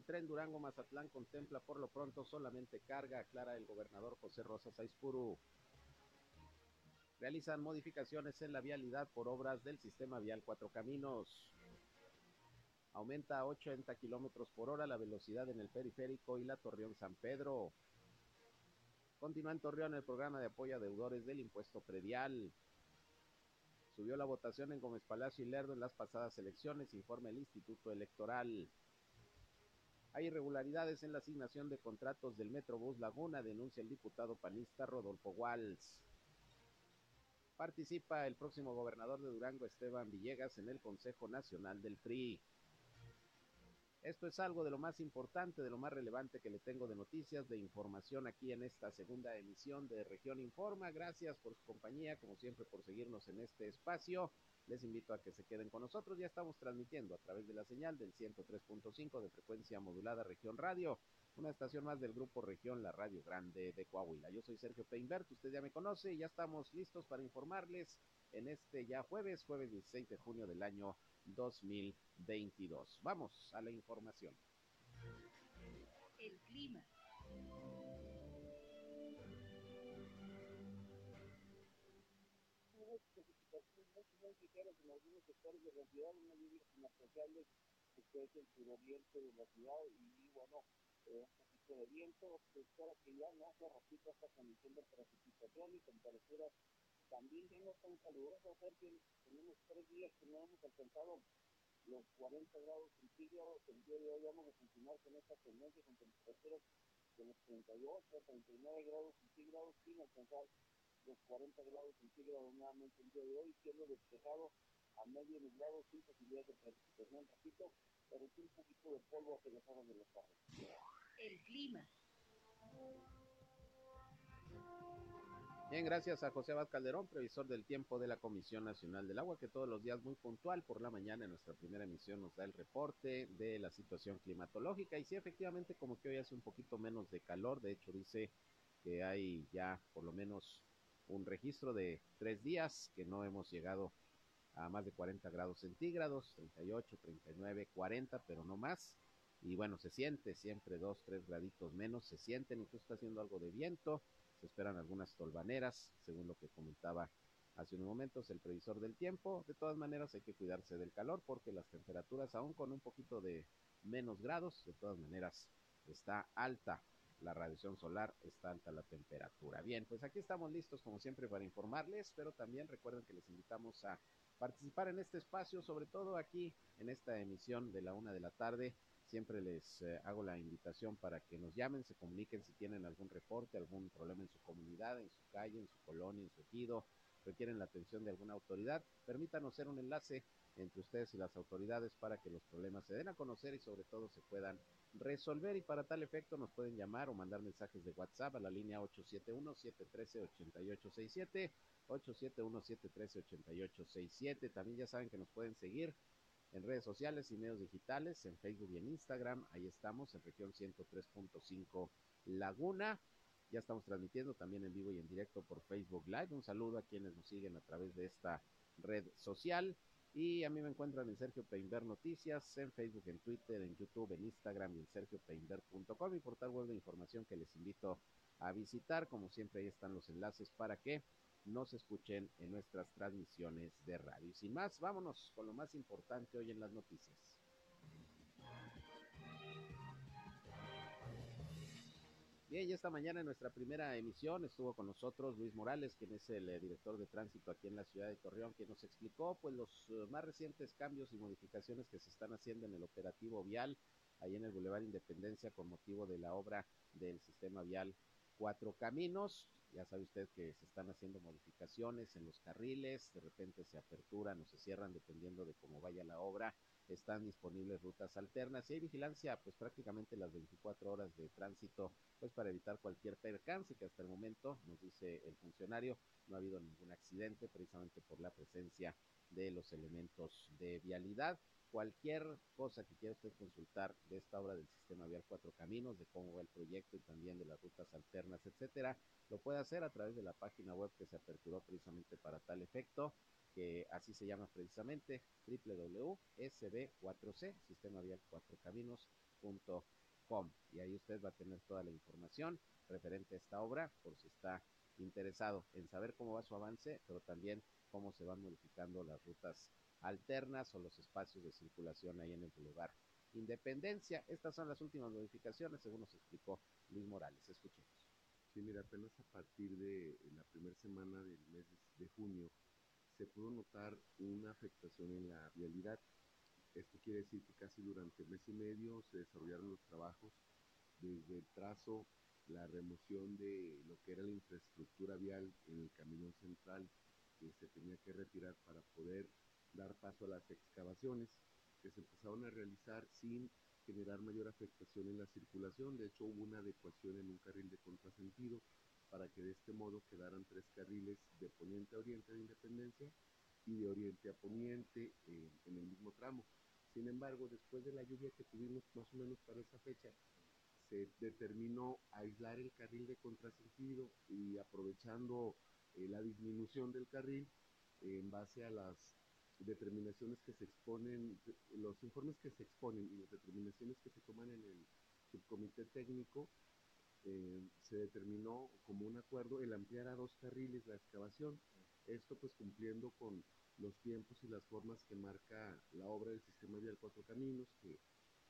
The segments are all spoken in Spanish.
el tren Durango-Mazatlán contempla por lo pronto solamente carga, aclara el gobernador José Rosa Saizpuru. Realizan modificaciones en la vialidad por obras del sistema vial Cuatro Caminos. Aumenta a 80 kilómetros por hora la velocidad en el periférico y la Torreón San Pedro. Continúa en Torreón el programa de apoyo a deudores del impuesto predial. Subió la votación en Gómez Palacio y Lerdo en las pasadas elecciones, informa el Instituto Electoral. Hay irregularidades en la asignación de contratos del Metrobús Laguna, denuncia el diputado panista Rodolfo Walls. Participa el próximo gobernador de Durango, Esteban Villegas, en el Consejo Nacional del PRI. Esto es algo de lo más importante, de lo más relevante que le tengo de noticias, de información aquí en esta segunda emisión de Región Informa. Gracias por su compañía, como siempre, por seguirnos en este espacio. Les invito a que se queden con nosotros. Ya estamos transmitiendo a través de la señal del 103.5 de frecuencia modulada Región Radio, una estación más del grupo Región, la Radio Grande de Coahuila. Yo soy Sergio Peinbert, usted ya me conoce y ya estamos listos para informarles en este ya jueves, jueves 16 de junio del año 2022. Vamos a la información. Algunos sectores de la ciudad, una lluvia inapreciable que es el suroriente de la ciudad y bueno, eh, un poquito de viento, se espera que ya no se repita esta condición de precipitación y temperaturas también ya no tan calurosas, que tenemos tres días que no hemos alcanzado los 40 grados centígrados, el día de hoy vamos a continuar con esta tendencia con temperaturas de los 38 a 39 grados centígrados sin alcanzar los 40 grados centígrados nuevamente el día de hoy, siendo despejado a medio nublado sin posibilidades de precipitación, repito, pero sí un poquito de polvo hacia las horas de los tarde. El clima. Bien, gracias a José Abad Calderón, previsor del tiempo de la Comisión Nacional del Agua, que todos los días muy puntual por la mañana en nuestra primera emisión nos da el reporte de la situación climatológica. Y sí, efectivamente, como que hoy hace un poquito menos de calor, de hecho dice que hay ya por lo menos un registro de tres días que no hemos llegado a más de 40 grados centígrados, 38, 39, 40, pero no más. Y bueno, se siente siempre dos, tres graditos menos, se sienten, incluso está haciendo algo de viento se esperan algunas tolvaneras, según lo que comentaba hace unos momentos el previsor del tiempo. De todas maneras hay que cuidarse del calor porque las temperaturas, aún con un poquito de menos grados, de todas maneras está alta la radiación solar, está alta la temperatura. Bien, pues aquí estamos listos como siempre para informarles, pero también recuerden que les invitamos a participar en este espacio, sobre todo aquí en esta emisión de la una de la tarde Siempre les eh, hago la invitación para que nos llamen, se comuniquen si tienen algún reporte, algún problema en su comunidad, en su calle, en su colonia, en su ejido, requieren la atención de alguna autoridad. Permítanos ser un enlace entre ustedes y las autoridades para que los problemas se den a conocer y sobre todo se puedan resolver y para tal efecto nos pueden llamar o mandar mensajes de WhatsApp a la línea 871-713-8867, 871-713-8867. También ya saben que nos pueden seguir en redes sociales y medios digitales, en Facebook y en Instagram. Ahí estamos en región 103.5 Laguna. Ya estamos transmitiendo también en vivo y en directo por Facebook Live. Un saludo a quienes nos siguen a través de esta red social. Y a mí me encuentran en Sergio Peinber Noticias, en Facebook, en Twitter, en YouTube, en Instagram y en sergiopeinber.com, mi portal web de información que les invito a visitar. Como siempre, ahí están los enlaces para que nos escuchen en nuestras transmisiones de radio. Sin más, vámonos con lo más importante hoy en las noticias. Bien, y esta mañana en nuestra primera emisión estuvo con nosotros Luis Morales, quien es el eh, director de tránsito aquí en la ciudad de Torreón, quien nos explicó pues los eh, más recientes cambios y modificaciones que se están haciendo en el operativo vial ahí en el Boulevard Independencia con motivo de la obra del sistema vial Cuatro Caminos. Ya sabe usted que se están haciendo modificaciones en los carriles, de repente se aperturan o se cierran dependiendo de cómo vaya la obra. Están disponibles rutas alternas y hay vigilancia pues prácticamente las 24 horas de tránsito pues para evitar cualquier percance que hasta el momento nos dice el funcionario no ha habido ningún accidente precisamente por la presencia de los elementos de vialidad cualquier cosa que quiera usted consultar de esta obra del sistema vial Cuatro Caminos, de cómo va el proyecto y también de las rutas alternas, etcétera, lo puede hacer a través de la página web que se aperturó precisamente para tal efecto, que así se llama precisamente www.sb4c, sistema vial Cuatro Caminos, com. Y ahí usted va a tener toda la información referente a esta obra por si está interesado en saber cómo va su avance, pero también cómo se van modificando las rutas alternas o los espacios de circulación ahí en el lugar Independencia. Estas son las últimas modificaciones, según nos explicó Luis Morales. Escuchemos. Sí, mira, apenas a partir de la primera semana del mes de junio se pudo notar una afectación en la vialidad. Esto quiere decir que casi durante mes y medio se desarrollaron los trabajos desde el trazo, la remoción de lo que era la infraestructura vial en el camino central que se tenía que retirar para poder dar paso a las excavaciones que se empezaron a realizar sin generar mayor afectación en la circulación. De hecho, hubo una adecuación en un carril de contrasentido para que de este modo quedaran tres carriles de poniente a oriente de Independencia y de oriente a poniente eh, en el mismo tramo. Sin embargo, después de la lluvia que tuvimos más o menos para esa fecha, se determinó aislar el carril de contrasentido y aprovechando eh, la disminución del carril en base a las determinaciones que se exponen, los informes que se exponen y las determinaciones que se toman en el subcomité técnico, eh, se determinó como un acuerdo el ampliar a dos carriles la excavación. Esto pues cumpliendo con los tiempos y las formas que marca la obra del sistema vial Cuatro Caminos, que,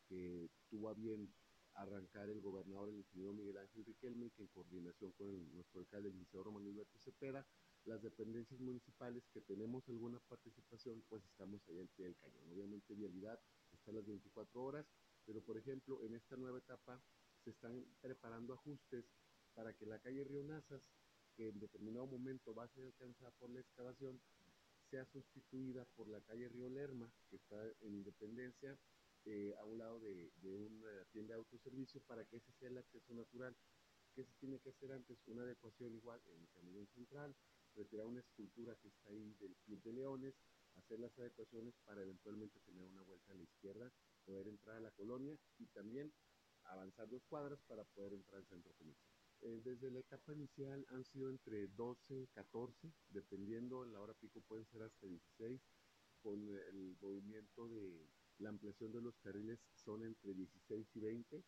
que tuvo a bien arrancar el gobernador, el ingeniero Miguel Ángel Riquelme, que en coordinación con nuestro alcalde, el licenciado Román Alberto Cepeda, las dependencias municipales que tenemos alguna participación, pues estamos ahí al pie del cañón. Obviamente vialidad está a las 24 horas, pero por ejemplo en esta nueva etapa se están preparando ajustes para que la calle Río Nazas, que en determinado momento va a ser alcanzada por la excavación, sea sustituida por la calle Río Lerma, que está en Independencia, eh, a un lado de, de, una tienda de autoservicio, para que ese sea el acceso natural. ¿Qué se tiene que hacer antes? Una adecuación igual en el camino central, retirar una escultura que está ahí del Club de Leones, hacer las adecuaciones para eventualmente tener una vuelta a la izquierda, poder entrar a la colonia y también avanzar dos cuadras para poder entrar al centro comercial. Eh, desde la etapa inicial han sido entre 12 y 14, dependiendo en la hora pico pueden ser hasta 16, con el movimiento de la ampliación de los carriles son entre 16 y 20,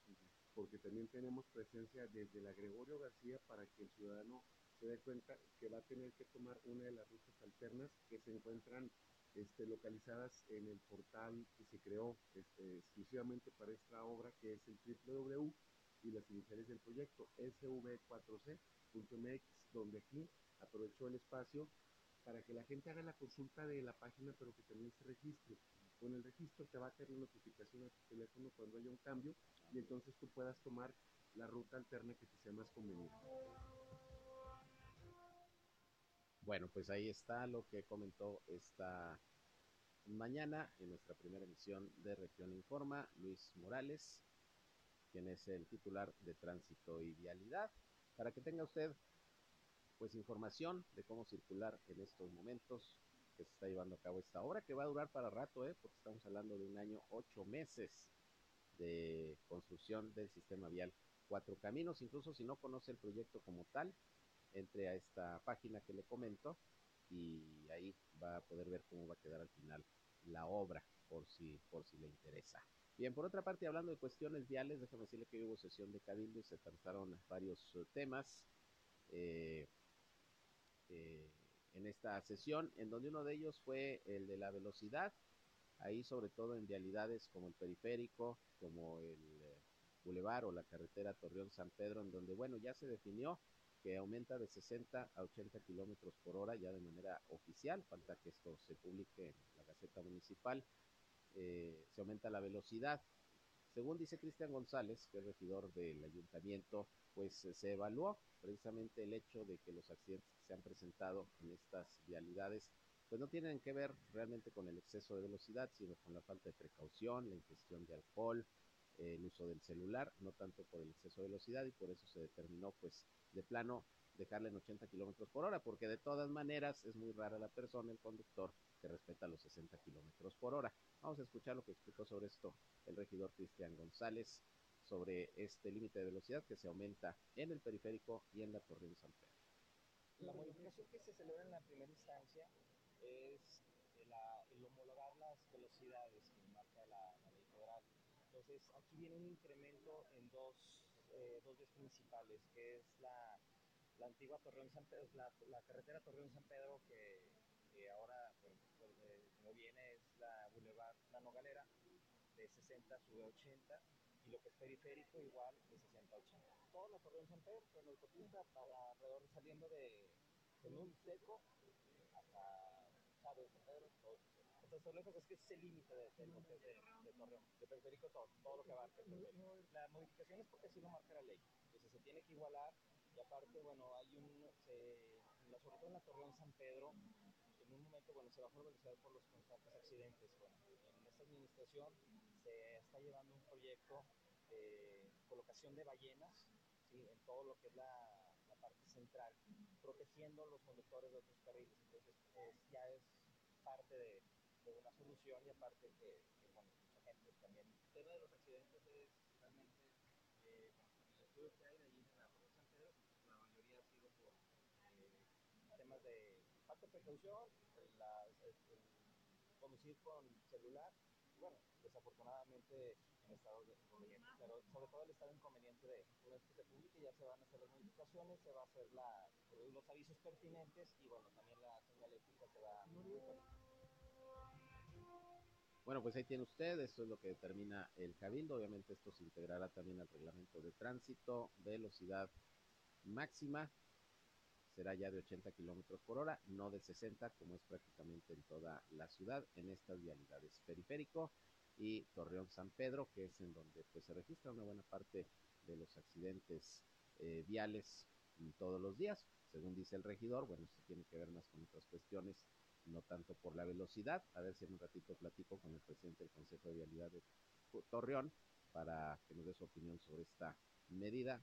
porque también tenemos presencia desde la Gregorio García para que el ciudadano se dé cuenta que va a tener que tomar una de las rutas alternas que se encuentran este, localizadas en el portal que se creó este, exclusivamente para esta obra, que es el www y las iniciales del proyecto sv4c.mx, donde aquí aprovechó el espacio para que la gente haga la consulta de la página, pero que también se registre. Con el registro te va a caer la notificación a tu teléfono cuando haya un cambio y entonces tú puedas tomar la ruta alterna que te sea más conveniente. Bueno, pues ahí está lo que comentó esta mañana en nuestra primera emisión de Región Informa, Luis Morales, quien es el titular de Tránsito y Vialidad, para que tenga usted pues información de cómo circular en estos momentos que se está llevando a cabo esta obra, que va a durar para rato, ¿eh? porque estamos hablando de un año, ocho meses de construcción del sistema vial Cuatro Caminos, incluso si no conoce el proyecto como tal, entre a esta página que le comento y ahí va a poder ver cómo va a quedar al final la obra por si, por si le interesa. Bien, por otra parte, hablando de cuestiones viales, déjame decirle que hubo sesión de cabildo y se trataron varios uh, temas eh, eh, en esta sesión, en donde uno de ellos fue el de la velocidad, ahí sobre todo en vialidades como el periférico, como el eh, bulevar o la carretera Torreón-San Pedro, en donde, bueno, ya se definió que aumenta de 60 a 80 kilómetros por hora ya de manera oficial, falta que esto se publique en la Gaceta Municipal, eh, se aumenta la velocidad. Según dice Cristian González, que es regidor del ayuntamiento, pues se evaluó precisamente el hecho de que los accidentes que se han presentado en estas vialidades pues no tienen que ver realmente con el exceso de velocidad, sino con la falta de precaución, la ingestión de alcohol, el uso del celular, no tanto por el exceso de velocidad y por eso se determinó pues de plano dejarle en 80 kilómetros por hora, porque de todas maneras es muy rara la persona, el conductor, que respeta los 60 kilómetros por hora. Vamos a escuchar lo que explicó sobre esto el regidor Cristian González, sobre este límite de velocidad que se aumenta en el periférico y en la Torre San Pedro. La modificación que se celebra en la primera instancia es el homologar las velocidades que marca la, la ley federal Entonces, aquí viene un incremento en dos, eh, dos vías principales, que es la, la antigua Torreón San Pedro, la, la carretera Torreón San Pedro, que, que ahora, pues, eh, como viene, es la Boulevard Nano Galera, de 60 sube a 80, y lo que es periférico igual de 60 a 80. Toda la Torreón San Pedro, la autopista, para alrededor saliendo de, de Nun Seco hasta Chávez San Pedro, Entonces, lejos es que es el límite de, lo es de, de Torreón, de periférico todo, todo lo que abarca. La modificación es porque así lo marca la ley. Entonces se tiene que igualar y aparte, bueno, hay un, se, sobre todo en la Torreón San Pedro, en un momento, bueno, se bajó la velocidad por los constantes accidentes. Bueno, en esta administración se está llevando un proyecto de colocación de ballenas, ¿sí? en todo lo que es la, la parte central, protegiendo los conductores de otros carriles. Entonces, es, ya es parte de, de una solución y aparte que, que, mucha gente también. El tema de los accidentes es realmente, eh, el estudio que hay de allí en la San Pedro, la mayoría ha sido por eh, temas de falta de precaución, la, el, el conducir con celular, y bueno, desafortunadamente en estado de inconveniente, pero sobre todo el estado inconveniente de una vez que se publique ya se van a hacer las modificaciones, se va a hacer la, los avisos pertinentes y bueno, también la señalética se va a bueno, pues ahí tiene usted, esto es lo que determina el cabildo, obviamente esto se integrará también al reglamento de tránsito, velocidad máxima será ya de 80 kilómetros por hora, no de 60 como es prácticamente en toda la ciudad en estas vialidades. Periférico y Torreón San Pedro, que es en donde pues se registra una buena parte de los accidentes eh, viales todos los días, según dice el regidor, bueno, esto tiene que ver más con otras cuestiones no tanto por la velocidad. A ver si en un ratito platico con el presidente del Consejo de Vialidad de Torreón para que nos dé su opinión sobre esta medida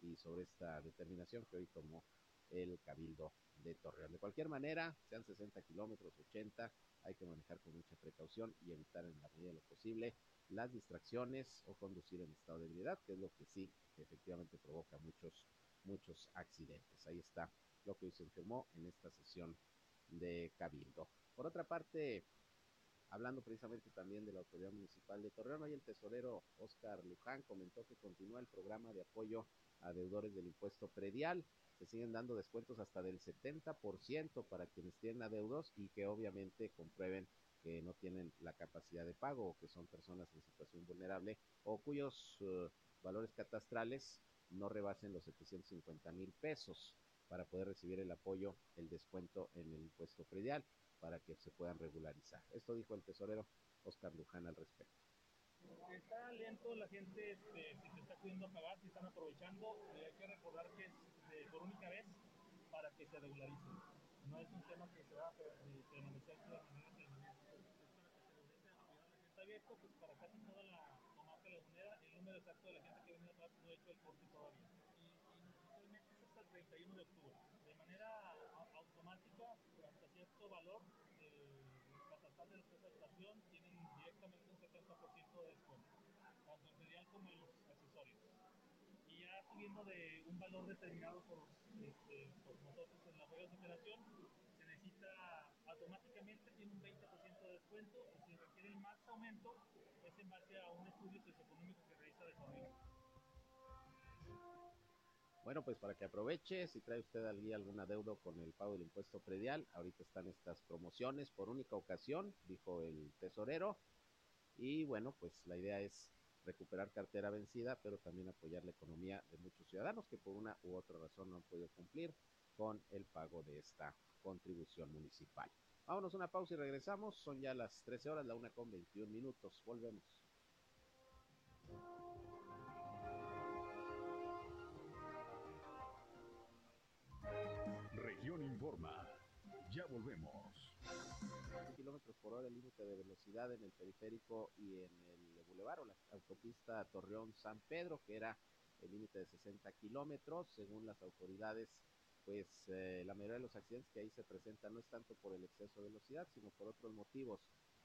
y sobre esta determinación que hoy tomó el Cabildo de Torreón. De cualquier manera, sean 60 kilómetros, 80, hay que manejar con mucha precaución y evitar en la medida de lo posible las distracciones o conducir en estado de ebriedad, que es lo que sí efectivamente provoca muchos, muchos accidentes. Ahí está lo que hoy se informó en esta sesión de Cabildo. Por otra parte, hablando precisamente también de la Autoridad Municipal de Torreón, hoy el tesorero Oscar Luján comentó que continúa el programa de apoyo a deudores del impuesto predial. Se siguen dando descuentos hasta del 70% para quienes tienen adeudos y que obviamente comprueben que no tienen la capacidad de pago o que son personas en situación vulnerable o cuyos uh, valores catastrales no rebasen los 750 mil pesos para poder recibir el apoyo, el descuento en el impuesto predial, para que se puedan regularizar. Esto dijo el tesorero Oscar Luján al respecto. Está lento, la gente este, se está pudiendo pagar, si están aprovechando, y hay que recordar que es de, por única vez para que se regularice. No es un tema que se va a permanecer de manera permanente. Está abierto pues, para casi toda la comarca lagunera. El número exacto de la gente que viene no ha hecho el corte todavía. 31 de octubre. De manera automática, hasta cierto valor, el catastral de la empresa de estación tienen directamente un 70% de descuento, tanto en predial como en los accesorios. Y ya subiendo de un valor determinado por, este, por nosotros en las reglas de operación, se necesita automáticamente, tiene un 20% de descuento y si requiere más aumento, es en base a un estudio socioeconómico que Bueno, pues para que aproveche, si trae usted algún adeudo con el pago del impuesto predial, ahorita están estas promociones por única ocasión, dijo el tesorero. Y bueno, pues la idea es recuperar cartera vencida, pero también apoyar la economía de muchos ciudadanos que por una u otra razón no han podido cumplir con el pago de esta contribución municipal. Vámonos una pausa y regresamos. Son ya las 13 horas, la una con 21 minutos. Volvemos. Región Informa. Ya volvemos. kilómetros por hora el límite de velocidad en el periférico y en el bulevar o la autopista Torreón San Pedro, que era el límite de 60 kilómetros, según las autoridades. Pues eh, la mayoría de los accidentes que ahí se presentan no es tanto por el exceso de velocidad, sino por otros motivos.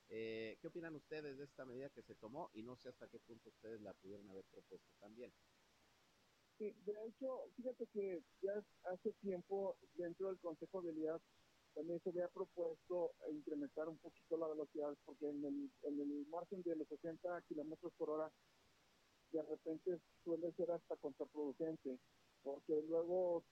Eh, ¿Qué opinan ustedes de esta medida que se tomó? Y no sé hasta qué punto ustedes la pudieron haber propuesto también. Sí, de hecho, fíjate que ya hace tiempo dentro del Consejo de Vialidad también se había propuesto incrementar un poquito la velocidad porque en el, en el margen de los 60 kilómetros por hora de repente suele ser hasta contraproducente porque luego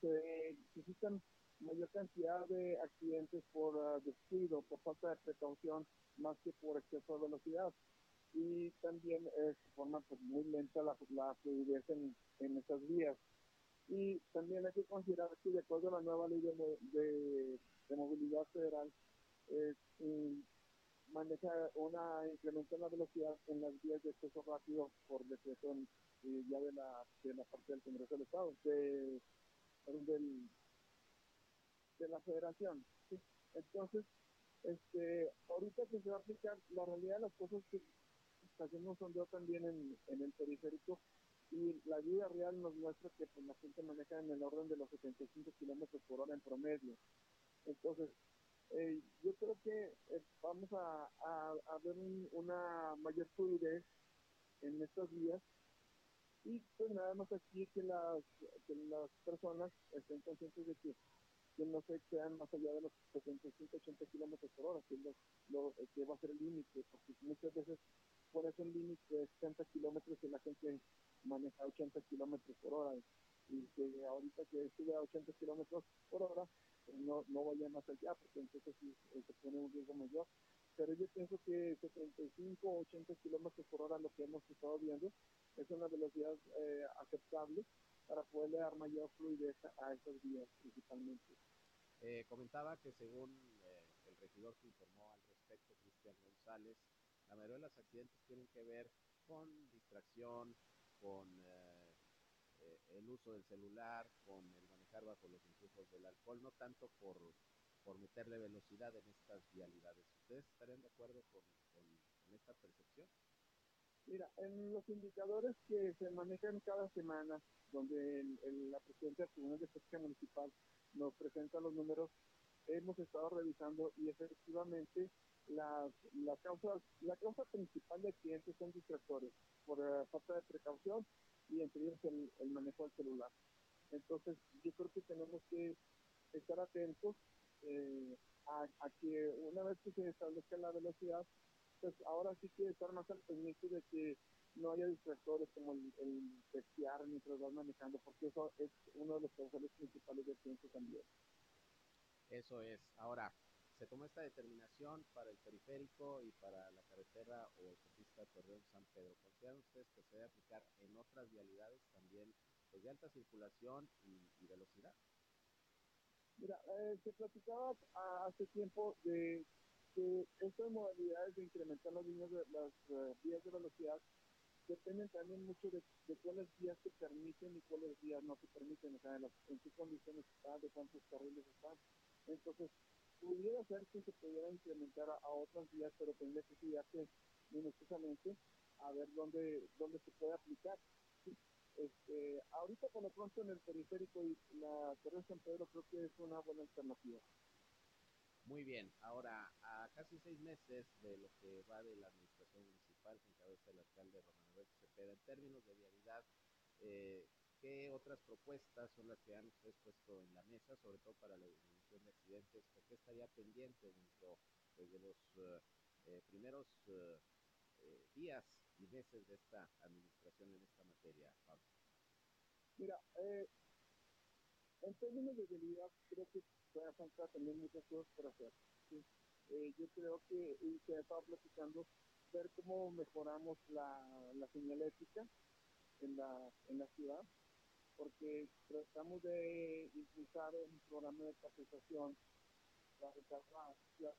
se necesitan mayor cantidad de accidentes por uh, descuido, por falta de precaución, más que por exceso de velocidad. Y también es forma pues, muy lenta la, la fluidez en, en esas vías. Y también hay que considerar que de acuerdo a la nueva ley de, de, movilidad federal, eh, maneja una incremento en la velocidad en las vías de acceso rápido por decreto eh, ya de la, de la parte del Congreso del Estado, de, de la federación. Entonces, este, ahorita que se va a aplicar, la realidad de las cosas que haciendo un sondeo también en, el periférico y la vida real nos muestra que pues, la gente maneja en el orden de los 75 kilómetros por hora en promedio. Entonces, eh, yo creo que eh, vamos a, a, ver un, una mayor fluidez en estas vías y pues nada más aquí que las, que las personas estén conscientes de que no se excedan más allá de los 75-80 kilómetros por hora, que, es lo, lo, que va a ser el límite, porque muchas veces por eso el límite de 60 kilómetros y la gente maneja 80 kilómetros por hora, y que ahorita que sube a 80 kilómetros por hora, pues no, no vaya más allá, porque entonces eh, se pone un riesgo mayor. Pero yo pienso que 75 o 80 kilómetros por hora, lo que hemos estado viendo, es una velocidad eh, aceptable para poderle dar mayor fluidez a esas vías principalmente. Eh, comentaba que según eh, el regidor que informó al respecto, Cristian González, la mayoría de los accidentes tienen que ver con distracción, con eh, eh el uso del celular, con el manejar bajo los influjos del alcohol, no tanto por, por meterle velocidad en estas vialidades. ¿Ustedes estarían de acuerdo con, esta percepción? Mira, en los indicadores que se manejan cada semana, donde el, la presidenta del Tribunal de Justicia Municipal nos presenta los números, hemos estado revisando y efectivamente las, la, causa, la causa principal de accidentes son distractores por uh, falta de precaución y entre ellos el, el, manejo del celular. Entonces, yo creo que tenemos que estar atentos eh, a, a que una vez que se establezca la velocidad, pues ahora sí que estar más al pendiente de que no haya distractores como el, el textear mientras vas manejando, porque eso es uno de los causales principales del accidente también. Eso es. Ahora, se tomó esta determinación para el periférico y para la carretera o autopista Torreón-San Pedro. ¿Consideran ustedes que se debe aplicar en otras vialidades también pues, de alta circulación y, y velocidad? Mira, eh, se platicaba hace tiempo de que estas modalidades de incrementar las líneas de las uh, vías de velocidad dependen también mucho de, de, cuáles vías se permiten y cuáles vías no se permiten, o sea, las, en qué condiciones están, de cuántos carriles están. Entonces, pudiera ser que se pudiera incrementar a, a otras vías, pero tendría que estudiarse minuciosamente a ver dónde, dónde se puede aplicar. Este, ahorita por lo pronto en el periférico y la Torre San Pedro creo que es una buena alternativa. Muy bien, ahora a casi seis meses de lo que va de la administración municipal que encabeza el alcalde Román Alberto Cepeda, en términos de vialidad, eh, ¿qué otras propuestas son las que han ustedes puesto en la mesa, sobre todo para la disminución de accidentes? ¿O qué estaría pendiente dentro pues, de los uh, eh, primeros uh, eh, días y meses de esta administración en esta materia, Pablo? Mira, eh, en términos de vialidad, creo que todavía falta también muchas cosas por hacer. ¿sí? Eh, yo creo que, se ha estado platicando, ver cómo mejoramos la, la señalética en la ciudad, porque tratamos de impulsar un programa de capacitación para ciudad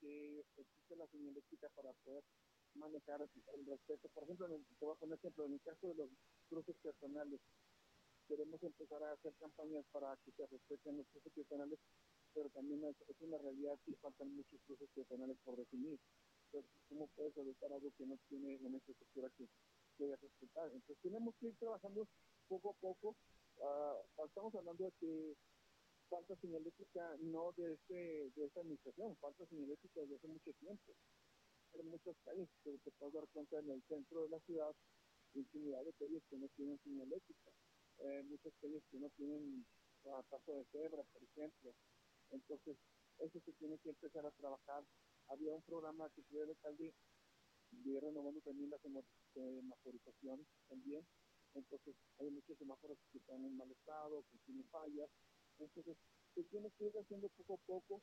que existe la señalética para poder manejar el respeto. Por ejemplo, en te voy a poner ejemplo, en el caso de los cruces personales, queremos empezar a hacer campañas para que se respeten los cruces peatonales, pero también es, una realidad que faltan muchos cruces peatonales por definir. Entonces, ¿cómo puedes evitar algo que no tiene una infraestructura que Entonces, tenemos que ir trabajando poco a poco. Uh, estamos hablando de que falta señalética no de, este, de esta administración, falta señalética desde hace mucho tiempo. Hay muchas calles que te puedes dar cuenta en el centro de la ciudad, infinidad de calles que no tienen señalética eh, muchas calles que no tienen a paso de cebra, por ejemplo. Entonces, eso se tiene que empezar a trabajar. Había un programa que se de Caldi, de renovando también las semaforizaciones también. Entonces, hay muchos semáforos que están en mal estado, que tienen fallas. Entonces, se tiene que ir haciendo poco a poco.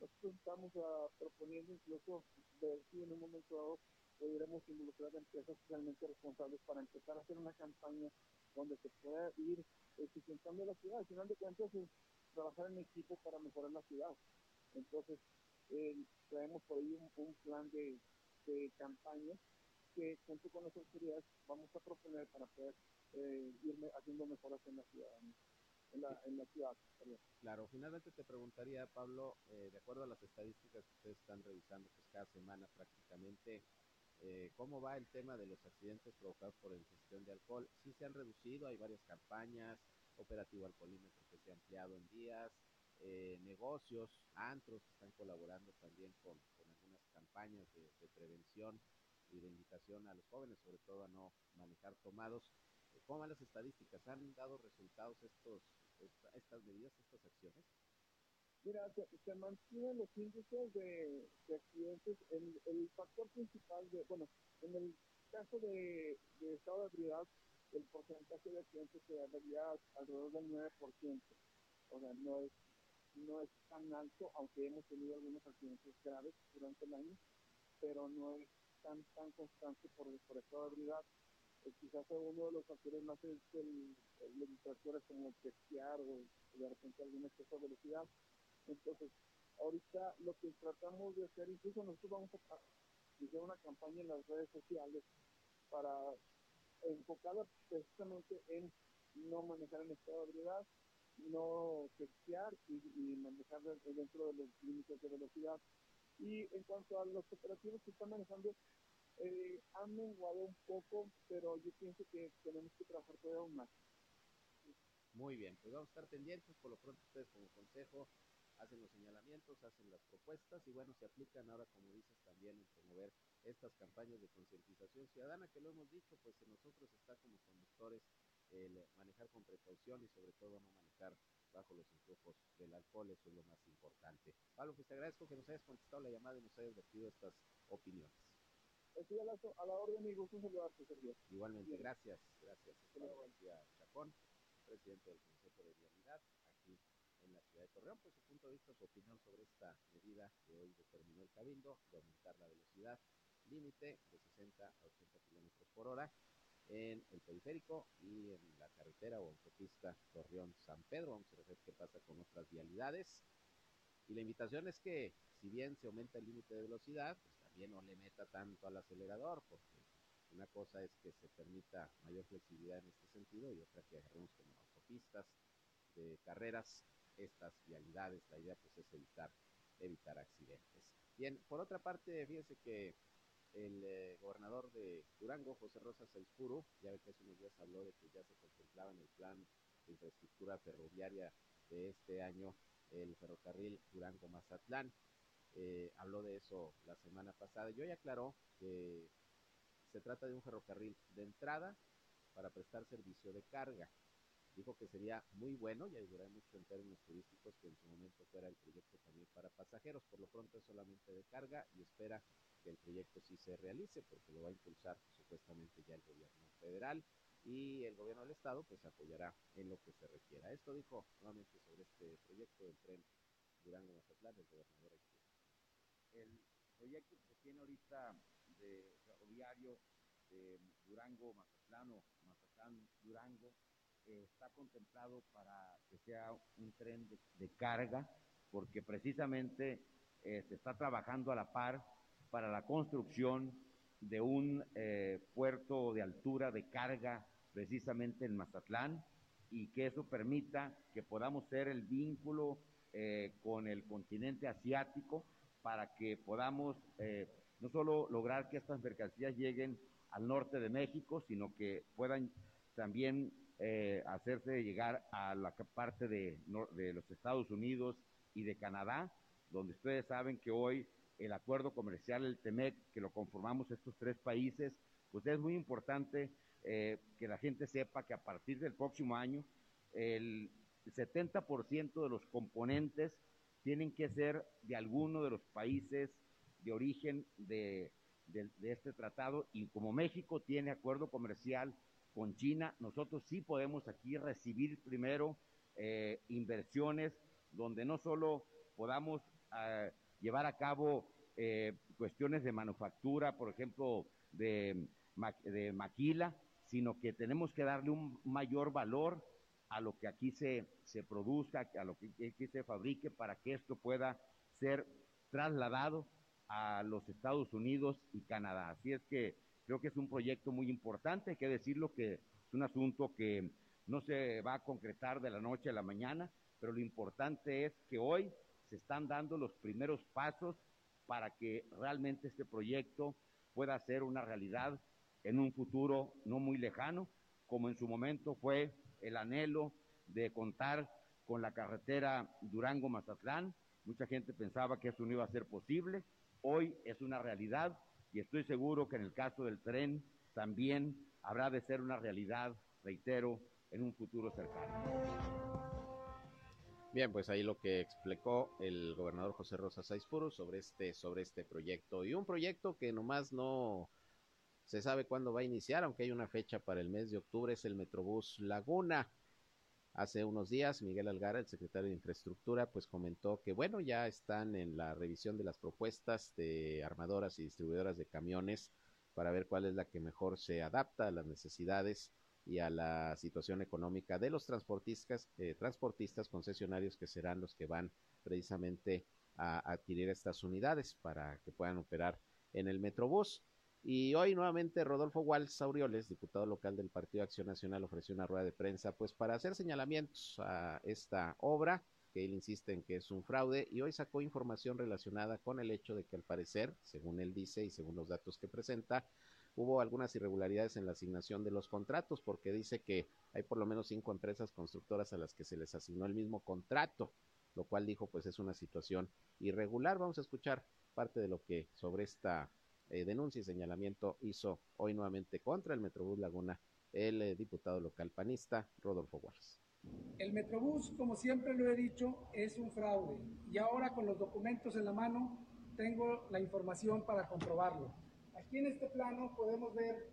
Nosotros estamos uh, proponiendo incluso ver si en un momento dado pudiéramos involucrar a empresas socialmente responsables para empezar a hacer una campaña donde se pueda ir eficientando la ciudad. Al final de cuentas, es trabajar en equipo para mejorar la ciudad. Entonces, eh, traemos por ahí un, un plan de, de campaña que junto con las autoridades vamos a proponer para poder eh, haciendo mejoras en la ciudad. En la, ciudad. Claro, finalmente te preguntaría, Pablo, eh, de acuerdo a las estadísticas que ustedes están revisando pues cada semana prácticamente, eh, ¿cómo va el tema de los accidentes provocados por ingestión de alcohol? Sí se han reducido, hay varias campañas, operativo alcoholímetro que se ha ampliado en días, eh, negocios, antros están colaborando también con, algunas campañas de, prevención y de invitación a los jóvenes, sobre todo a no manejar tomados. ¿Cómo van las estadísticas? ¿Han dado resultados estos, esta, estas medidas, estas acciones? Mira, se, mantienen los índices de, de accidentes. El, factor principal, de, bueno, en el caso de, de estado de ebriedad, el porcentaje de accidentes se daría alrededor del 9%. O sea, no es, no es tan alto, aunque hemos tenido algunos accidentes graves durante el año, pero no es tan, tan constante por, por estado de ebriedad. Eh, quizás uno de los factores más es el, los distractores como el testear o de repente algún exceso de velocidad entonces, ahorita lo que tratamos de hacer, incluso nosotros vamos a hacer una campaña en las redes sociales para enfocada precisamente en no manejar en estado de ebriedad, no textear y, y, manejar dentro de los límites de velocidad. Y en cuanto a los operativos que están manejando, eh, han menguado un poco, pero yo pienso que tenemos que trabajar todavía aún más. Muy bien, pues vamos a estar pendientes, por lo pronto ustedes como consejo hacen los señalamientos, hacen las propuestas y bueno, se aplican ahora, como dices, también en promover estas campañas de concientización ciudadana que lo hemos dicho, pues en nosotros está como conductores el manejar con precaución y sobre todo no manejar bajo los influjos del alcohol, eso es lo más importante. Pablo, pues te agradezco que nos hayas contestado la llamada y nos hayas vertido estas opiniones. Estoy a la, a la orden y gusto saludarte, Sergio. Igualmente, Bien. gracias, gracias. Pablo García Chacón, presidente del Consejo de Vialidad, aquí en la ciudad de Torreón, pues su punto de vista, su opinión sobre esta medida que hoy determinó el Cabildo de aumentar la velocidad límite de 60 a 80 kilómetros por hora en el periférico y en la carretera o autopista Torreón-San Pedro. Vamos a ver qué pasa con otras vialidades. Y la invitación es que, si bien se aumenta el límite de velocidad, pues también no le meta tanto al acelerador, porque una cosa es que se permita mayor flexibilidad en este sentido y otra que agarremos como autopistas de carreras estas vialidades. La idea pues es evitar, evitar accidentes. Bien, por otra parte, fíjese que el eh, gobernador de Durango, José Rosa Saispuro, ya ve que hace unos días habló de que ya se contemplaba en el plan de infraestructura ferroviaria de este año el ferrocarril Durango-Mazatlán. Eh, habló de eso la semana pasada y hoy aclaró que se trata de un ferrocarril de entrada para prestar servicio de carga dijo que sería muy bueno y ayudaría mucho en términos turísticos que en su momento fuera el proyecto también para pasajeros. Por lo pronto es solamente de carga y espera que el proyecto sí se realice porque lo va a impulsar supuestamente ya el gobierno federal y el gobierno del estado pues apoyará en lo que se requiera. Esto dijo nuevamente sobre este proyecto del tren Durango-Mazatlán el gobernador El proyecto que tiene ahorita de ferroviario de Durango-Mazatlán o Mazatlán-Durango eh, está contemplado para que sea un tren de, carga, porque precisamente eh, se está trabajando a la par para la construcción de un eh, puerto de altura de carga precisamente en Mazatlán y que eso permita que podamos ser el vínculo con el continente asiático para que podamos eh, no solo lograr que estas mercancías lleguen al norte de México, sino que puedan también eh, hacerse llegar a la parte de, de los Estados Unidos y de Canadá, donde ustedes saben que hoy el acuerdo comercial, el TEMEC, que lo conformamos estos tres países, pues es muy importante eh, que la gente sepa que a partir del próximo año el, 70% de los componentes tienen que ser de alguno de los países de origen de, este tratado. Y como México tiene acuerdo comercial con China, nosotros sí podemos aquí recibir primero eh, inversiones donde no solo podamos eh, llevar a cabo eh, cuestiones de manufactura, por ejemplo, de, de maquila, sino que tenemos que darle un mayor valor a lo que aquí se, se produzca, a lo que aquí se fabrique, para que esto pueda ser trasladado a los Estados Unidos y Canadá. Así es que creo que es un proyecto muy importante, hay que decirlo que es un asunto que no se va a concretar de la noche a la mañana, pero lo importante es que hoy se están dando los primeros pasos para que realmente este proyecto pueda ser una realidad en un futuro no muy lejano, como en su momento fue el anhelo de contar con la carretera Durango-Mazatlán. Mucha gente pensaba que eso no iba a ser posible. Hoy es una realidad y estoy seguro que en el caso del tren también habrá de ser una realidad, reitero, en un futuro cercano. Bien, pues ahí lo que explicó el gobernador José Rosa Saizpuro sobre este, sobre este proyecto. Y un proyecto que nomás no se sabe cuándo va a iniciar, aunque hay una fecha para el mes de octubre, es el Metrobús Laguna. Hace unos días, Miguel Algara, el secretario de Infraestructura, pues comentó que, bueno, ya están en la revisión de las propuestas de armadoras y distribuidoras de camiones para ver cuál es la que mejor se adapta a las necesidades y a la situación económica de los transportistas, eh, transportistas concesionarios que serán los que van precisamente a adquirir estas unidades para que puedan operar en el Metrobús. Y hoy nuevamente Rodolfo Walsh Aurioles, diputado local del Partido Acción Nacional, ofreció una rueda de prensa pues para hacer señalamientos a esta obra, que él insiste en que es un fraude, y hoy sacó información relacionada con el hecho de que al parecer, según él dice y según los datos que presenta, hubo algunas irregularidades en la asignación de los contratos, porque dice que hay por lo menos cinco empresas constructoras a las que se les asignó el mismo contrato, lo cual dijo pues es una situación irregular. Vamos a escuchar parte de lo que sobre esta eh, denuncia y señalamiento hizo hoy nuevamente contra el Metrobús Laguna el eh, diputado local panista Rodolfo Juárez. El Metrobús, como siempre lo he dicho, es un fraude y ahora con los documentos en la mano tengo la información para comprobarlo. Aquí en este plano podemos ver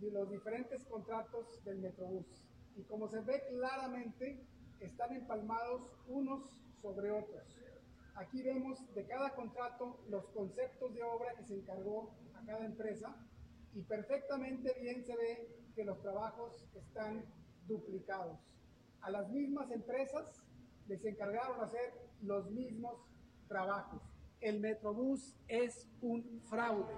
los diferentes contratos del Metrobús y como se ve claramente están empalmados unos sobre otros. Aquí vemos de cada contrato los conceptos de obra que se encargó a cada empresa y perfectamente bien se ve que los trabajos están duplicados. A las mismas empresas les encargaron hacer los mismos trabajos el Metrobús es un fraude.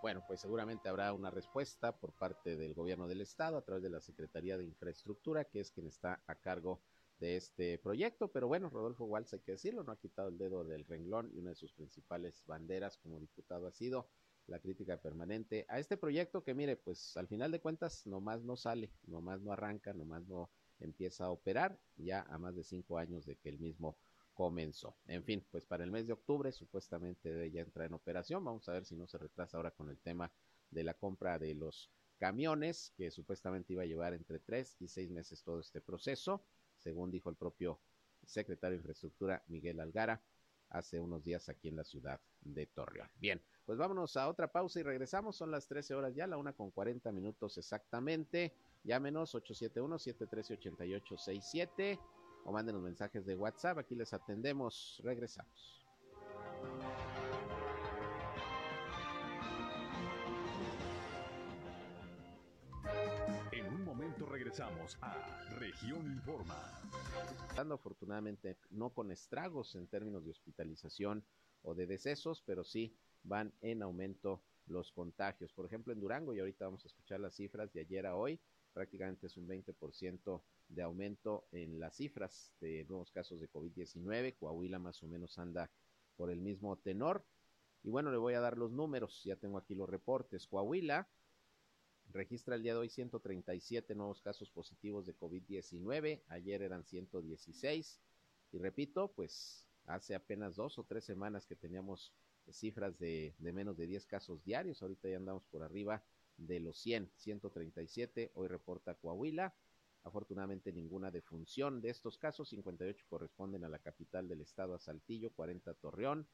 Bueno, pues seguramente habrá una respuesta por parte del gobierno del estado a través de la Secretaría de Infraestructura, que es quien está a cargo de este proyecto. Pero bueno, Rodolfo Walsh, hay que decirlo, no ha quitado el dedo del renglón y una de sus principales banderas como diputado ha sido la crítica permanente a este proyecto que mire, pues al final de cuentas nomás no sale, nomás no arranca, nomás no empieza a operar, ya a más de cinco años de que el mismo comenzó. En fin, pues para el mes de octubre supuestamente debe ya entrar en operación. Vamos a ver si no se retrasa ahora con el tema de la compra de los camiones, que supuestamente iba a llevar entre tres y seis meses todo este proceso, según dijo el propio secretario de Infraestructura Miguel Algara hace unos días aquí en la ciudad de Torreón. Bien, pues vámonos a otra pausa y regresamos. Son las 13 horas ya, la una con 40 minutos exactamente. Llámenos 871-713-8867 o manden los mensajes de WhatsApp. Aquí les atendemos. Regresamos. Regresamos a Región Informa. Afortunadamente no con estragos en términos de hospitalización o de decesos, pero sí van en aumento los contagios. Por ejemplo, en Durango, y ahorita vamos a escuchar las cifras de ayer a hoy, prácticamente es un 20% de aumento en las cifras de nuevos casos de COVID-19. Coahuila más o menos anda por el mismo tenor. Y bueno, le voy a dar los números, ya tengo aquí los reportes. Coahuila registra el día de hoy 137 nuevos casos positivos de COVID-19, ayer eran 116. Y repito, pues hace apenas dos o tres semanas que teníamos cifras de, de menos de 10 casos diarios, ahorita ya andamos por arriba de los 100, 137, hoy reporta Coahuila Afortunadamente ninguna defunción de estos casos, 58 corresponden a la capital del estado, a Saltillo, 40 a Torreón,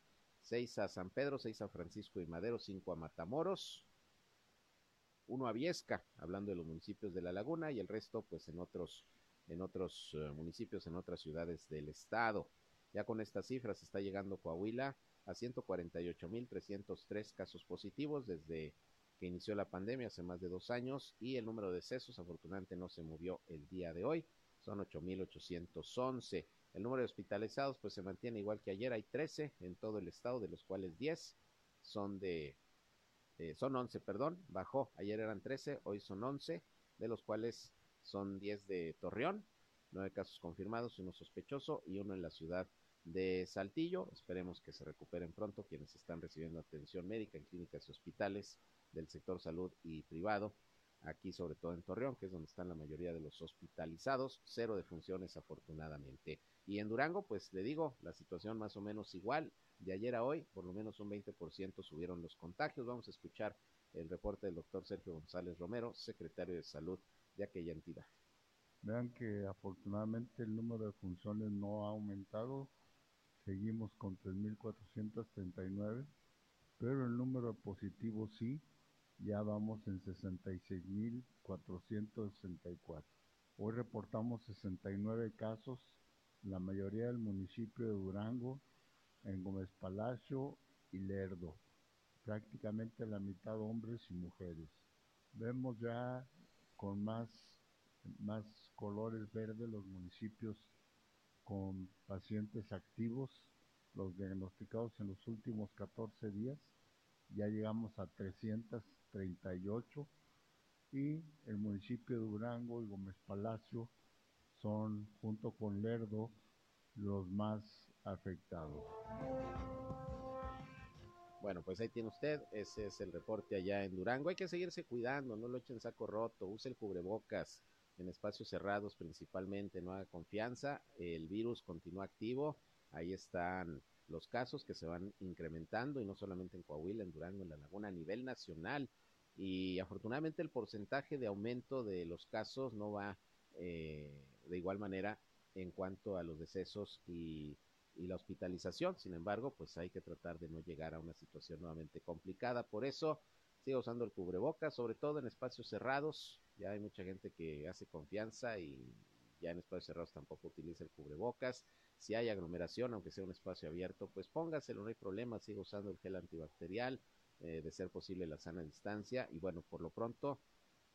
6 a San Pedro, 6 a Francisco y Madero, 5 a Matamoros, uno a Viesca, hablando de los municipios de La Laguna, y el resto pues en otros, en otros uh, municipios, en otras ciudades del estado. Ya con estas cifras está llegando Coahuila a 148.303 casos positivos desde que inició la pandemia hace más de dos años y el número de decesos afortunadamente no se movió el día de hoy, son 8.811. El número de hospitalizados pues se mantiene igual que ayer, hay 13 en todo el estado, de los cuales 10 son de, eh, son 11, perdón, bajó, ayer eran 13, hoy son 11, de los cuales son 10 de Torreón, 9 casos confirmados, uno sospechoso y uno en la ciudad de Saltillo. Esperemos que se recuperen pronto quienes están recibiendo atención médica en clínicas y hospitales del sector salud y privado, aquí sobre todo en Torreón, que es donde están la mayoría de los hospitalizados, cero de funciones afortunadamente. Y en Durango, pues le digo, la situación más o menos igual, de ayer a hoy, por lo menos un 20% subieron los contagios. Vamos a escuchar el reporte del doctor Sergio González Romero, secretario de salud de aquella entidad. Vean que afortunadamente el número de funciones no ha aumentado, seguimos con 3.439, pero el número de positivos sí, ya vamos en 66.464. Hoy reportamos 69 casos, la mayoría del municipio de Durango, en Gómez Palacio y Lerdo, prácticamente la mitad hombres y mujeres. Vemos ya con más, más colores verdes los municipios con pacientes activos, los diagnosticados en los últimos 14 días, ya llegamos a 338 y el municipio de Durango y Gómez Palacio son, junto con Lerdo, los más afectados. Bueno, pues ahí tiene usted, ese es el reporte allá en Durango. Hay que seguirse cuidando, no lo echen saco roto, use el cubrebocas en espacios cerrados principalmente, no haga confianza, el virus continúa activo, ahí están los casos que se van incrementando y no solamente en Coahuila, en Durango, en la Laguna, a nivel nacional. Y afortunadamente el porcentaje de aumento de los casos no va eh, de igual manera en cuanto a los decesos y, y, la hospitalización. Sin embargo, pues hay que tratar de no llegar a una situación nuevamente complicada. Por eso sigo usando el cubrebocas, sobre todo en espacios cerrados. Ya hay mucha gente que hace confianza y ya en espacios cerrados tampoco utiliza el cubrebocas. Si hay aglomeración, aunque sea un espacio abierto, pues póngaselo, no hay problema, siga usando el gel antibacterial, eh, de ser posible la sana distancia y bueno, por lo pronto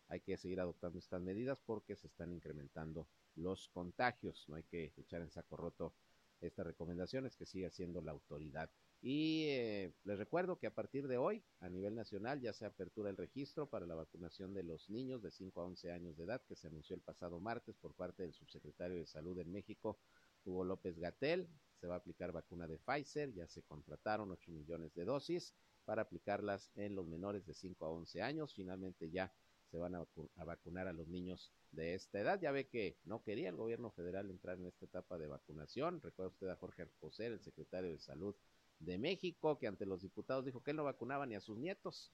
hay que seguir adoptando estas medidas porque se están incrementando los contagios, no hay que echar en saco roto estas recomendaciones que sigue haciendo la autoridad. Y eh, les recuerdo que a partir de hoy, a nivel nacional, ya se apertura el registro para la vacunación de los niños de 5 a 11 años de edad, que se anunció el pasado martes por parte del subsecretario de Salud en México, Hugo López Gatel. Se va a aplicar vacuna de Pfizer, ya se contrataron 8 millones de dosis para aplicarlas en los menores de 5 a 11 años. Finalmente ya se van a, vacunar a los niños de esta edad. Ya ve que no quería el gobierno federal entrar en esta etapa de vacunación. Recuerda usted a Jorge Alcocer, el secretario de Salud de México, que ante los diputados dijo que él no vacunaba ni a sus nietos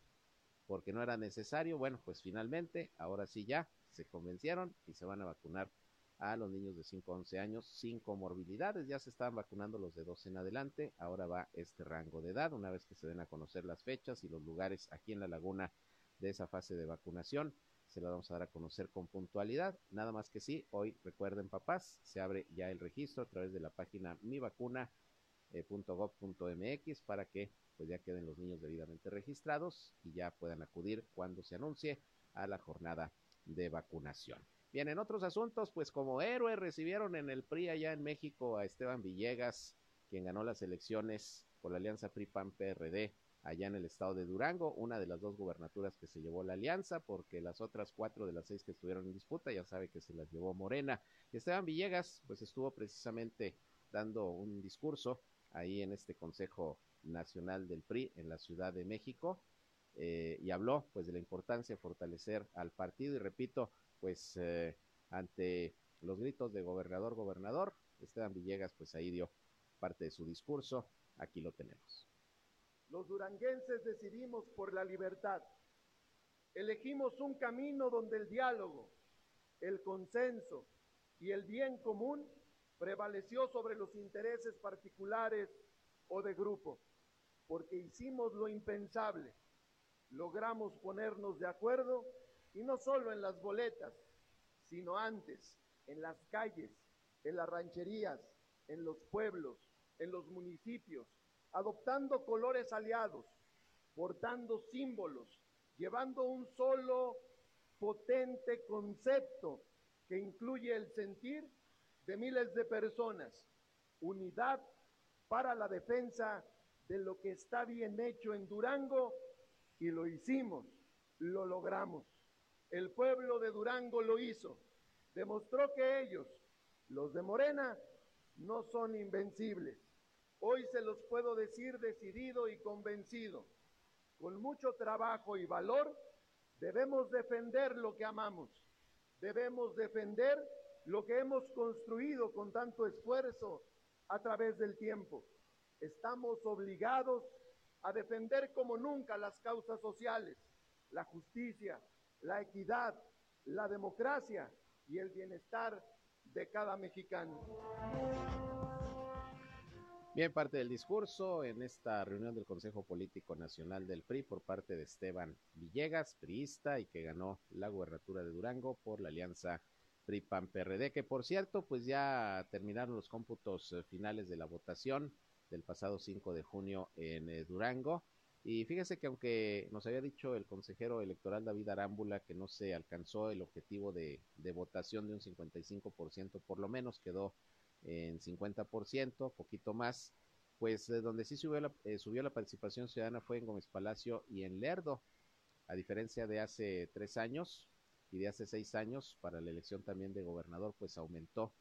porque no era necesario. Bueno, pues finalmente, ahora sí ya se convencieron y se van a vacunar a los niños de 5 a 11 años sin comorbilidades. Ya se estaban vacunando los de 12 en adelante. Ahora va este rango de edad. Una vez que se den a conocer las fechas y los lugares aquí en la laguna de esa fase de vacunación, se la vamos a dar a conocer con puntualidad. Nada más que sí, hoy recuerden papás, se abre ya el registro a través de la página mivacuna.gov.mx para que pues ya queden los niños debidamente registrados y ya puedan acudir cuando se anuncie a la jornada de vacunación. Bien, en otros asuntos, pues como héroe recibieron en el PRI allá en México a Esteban Villegas, quien ganó las elecciones por la alianza PRI-PAN-PRD allá en el estado de Durango, una de las dos gubernaturas que se llevó la alianza, porque las otras cuatro de las seis que estuvieron en disputa ya sabe que se las llevó Morena. Esteban Villegas, pues estuvo precisamente dando un discurso ahí en este Consejo Nacional del PRI en la Ciudad de México, eh, y habló pues de la importancia de fortalecer al partido y repito, pues eh, ante los gritos de gobernador, gobernador, Esteban Villegas pues ahí dio parte de su discurso, aquí lo tenemos. Los duranguenses decidimos por la libertad. Elegimos un camino donde el diálogo, el consenso y el bien común prevaleció sobre los intereses particulares o de grupo, porque hicimos lo impensable, logramos ponernos de acuerdo y no solo en las boletas, sino antes, en las calles, en las rancherías, en los pueblos, en los municipios, adoptando colores aliados, portando símbolos, llevando un solo potente concepto que incluye el sentir de miles de personas, unidad para la defensa de lo que está bien hecho en Durango y lo hicimos, lo logramos. El pueblo de Durango lo hizo, demostró que ellos, los de Morena, no son invencibles. Hoy se los puedo decir decidido y convencido. Con mucho trabajo y valor debemos defender lo que amamos. Debemos defender lo que hemos construido con tanto esfuerzo a través del tiempo. Estamos obligados a defender como nunca las causas sociales, la justicia, la equidad, la democracia y el bienestar de cada mexicano. Bien, parte del discurso en esta reunión del Consejo Político Nacional del PRI por parte de Esteban Villegas, priista y que ganó la gubernatura de Durango por la alianza PRI-PAN-PRD, que por cierto, pues ya terminaron los cómputos eh, finales de la votación del pasado 5 de junio en eh, Durango. Y fíjese que aunque nos había dicho el consejero electoral David Arámbula que no se alcanzó el objetivo de, de votación de un 55%, por lo menos quedó en 50%, poquito más, pues de donde sí subió la, eh, subió la participación ciudadana fue en Gómez Palacio y en Lerdo, a diferencia de hace tres años y de hace seis años para la elección también de gobernador, pues aumentó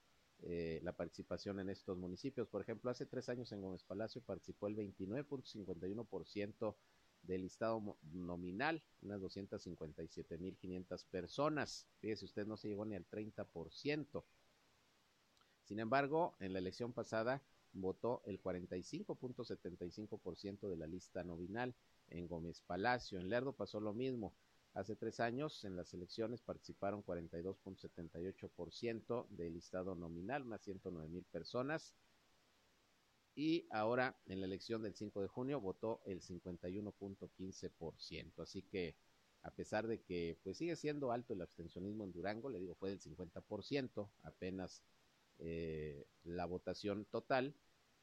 eh, la participación en estos municipios. Por ejemplo, hace tres años en Gómez Palacio participó el 29.51% del listado nominal, unas 257.500 personas. Fíjese usted, no se llegó ni al 30%. Sin embargo, en la elección pasada votó el 45.75% de la lista nominal en Gómez Palacio. En Lerdo pasó lo mismo. Hace tres años en las elecciones participaron 42.78% del listado nominal, unas 109 mil personas. Y ahora en la elección del 5 de junio votó el 51.15%. Así que a pesar de que pues sigue siendo alto el abstencionismo en Durango, le digo fue del 50%, apenas eh, la votación total,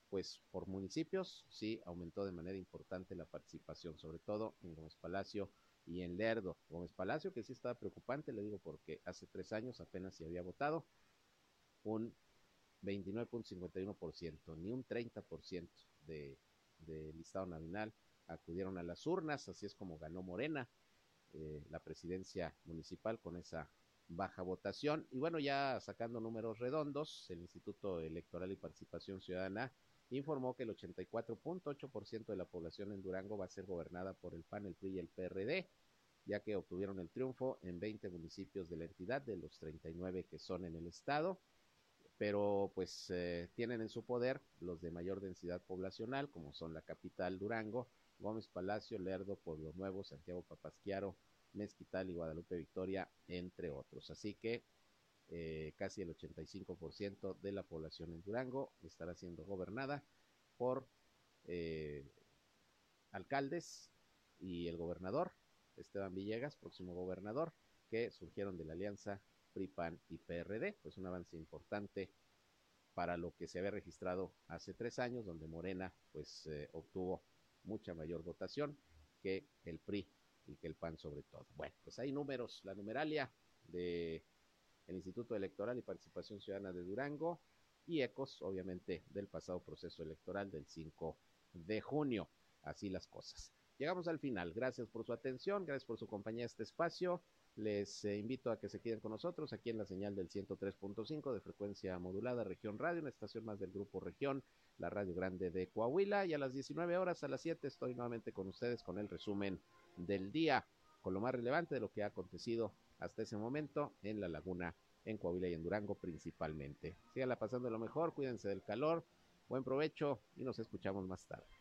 pues por municipios sí aumentó de manera importante la participación, sobre todo en Gómez Palacio y en Lerdo. Gómez Palacio, que sí estaba preocupante, le digo porque hace tres años apenas se había votado un 29.51%, ni un 30% de, de listado nominal acudieron a las urnas, así es como ganó Morena eh, la presidencia municipal con esa baja votación. Y bueno, ya sacando números redondos, el Instituto Electoral y Participación Ciudadana informó que el 84.8% de la población en Durango va a ser gobernada por el PAN, el PRI y el PRD, ya que obtuvieron el triunfo en 20 municipios de la entidad, de los 39 que son en el estado, pero pues eh, tienen en su poder los de mayor densidad poblacional, como son la capital Durango, Gómez Palacio, Lerdo, Pueblo Nuevo, Santiago Papasquiaro, Mezquital y Guadalupe Victoria, entre otros. Así que eh, casi el 85% de la población en Durango estará siendo gobernada por eh, alcaldes y el gobernador, Esteban Villegas, próximo gobernador, que surgieron de la alianza PRIPAN y PRD, pues un avance importante para lo que se había registrado hace tres años, donde Morena pues eh, obtuvo mucha mayor votación que el PRI y que el PAN sobre todo. Bueno, pues hay números, la numeralia de el Instituto Electoral y Participación Ciudadana de Durango y ecos, obviamente, del pasado proceso electoral del 5 de junio. Así las cosas. Llegamos al final. Gracias por su atención, gracias por su compañía a este espacio. Les eh, invito a que se queden con nosotros aquí en la señal del 103.5 de frecuencia modulada Región Radio, una estación más del Grupo Región, la Radio Grande de Coahuila. Y a las 19 horas, a las 7, estoy nuevamente con ustedes con el resumen del día, con lo más relevante de lo que ha acontecido hasta ese momento en la laguna, en Coahuila y en Durango principalmente. Síganla pasando lo mejor, cuídense del calor, buen provecho y nos escuchamos más tarde.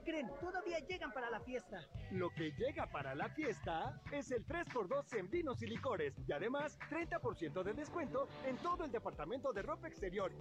¿Qué creen? Todavía llegan para la fiesta. Lo que llega para la fiesta es el 3x2 en vinos y licores y además 30% de descuento en todo el departamento de ropa exterior.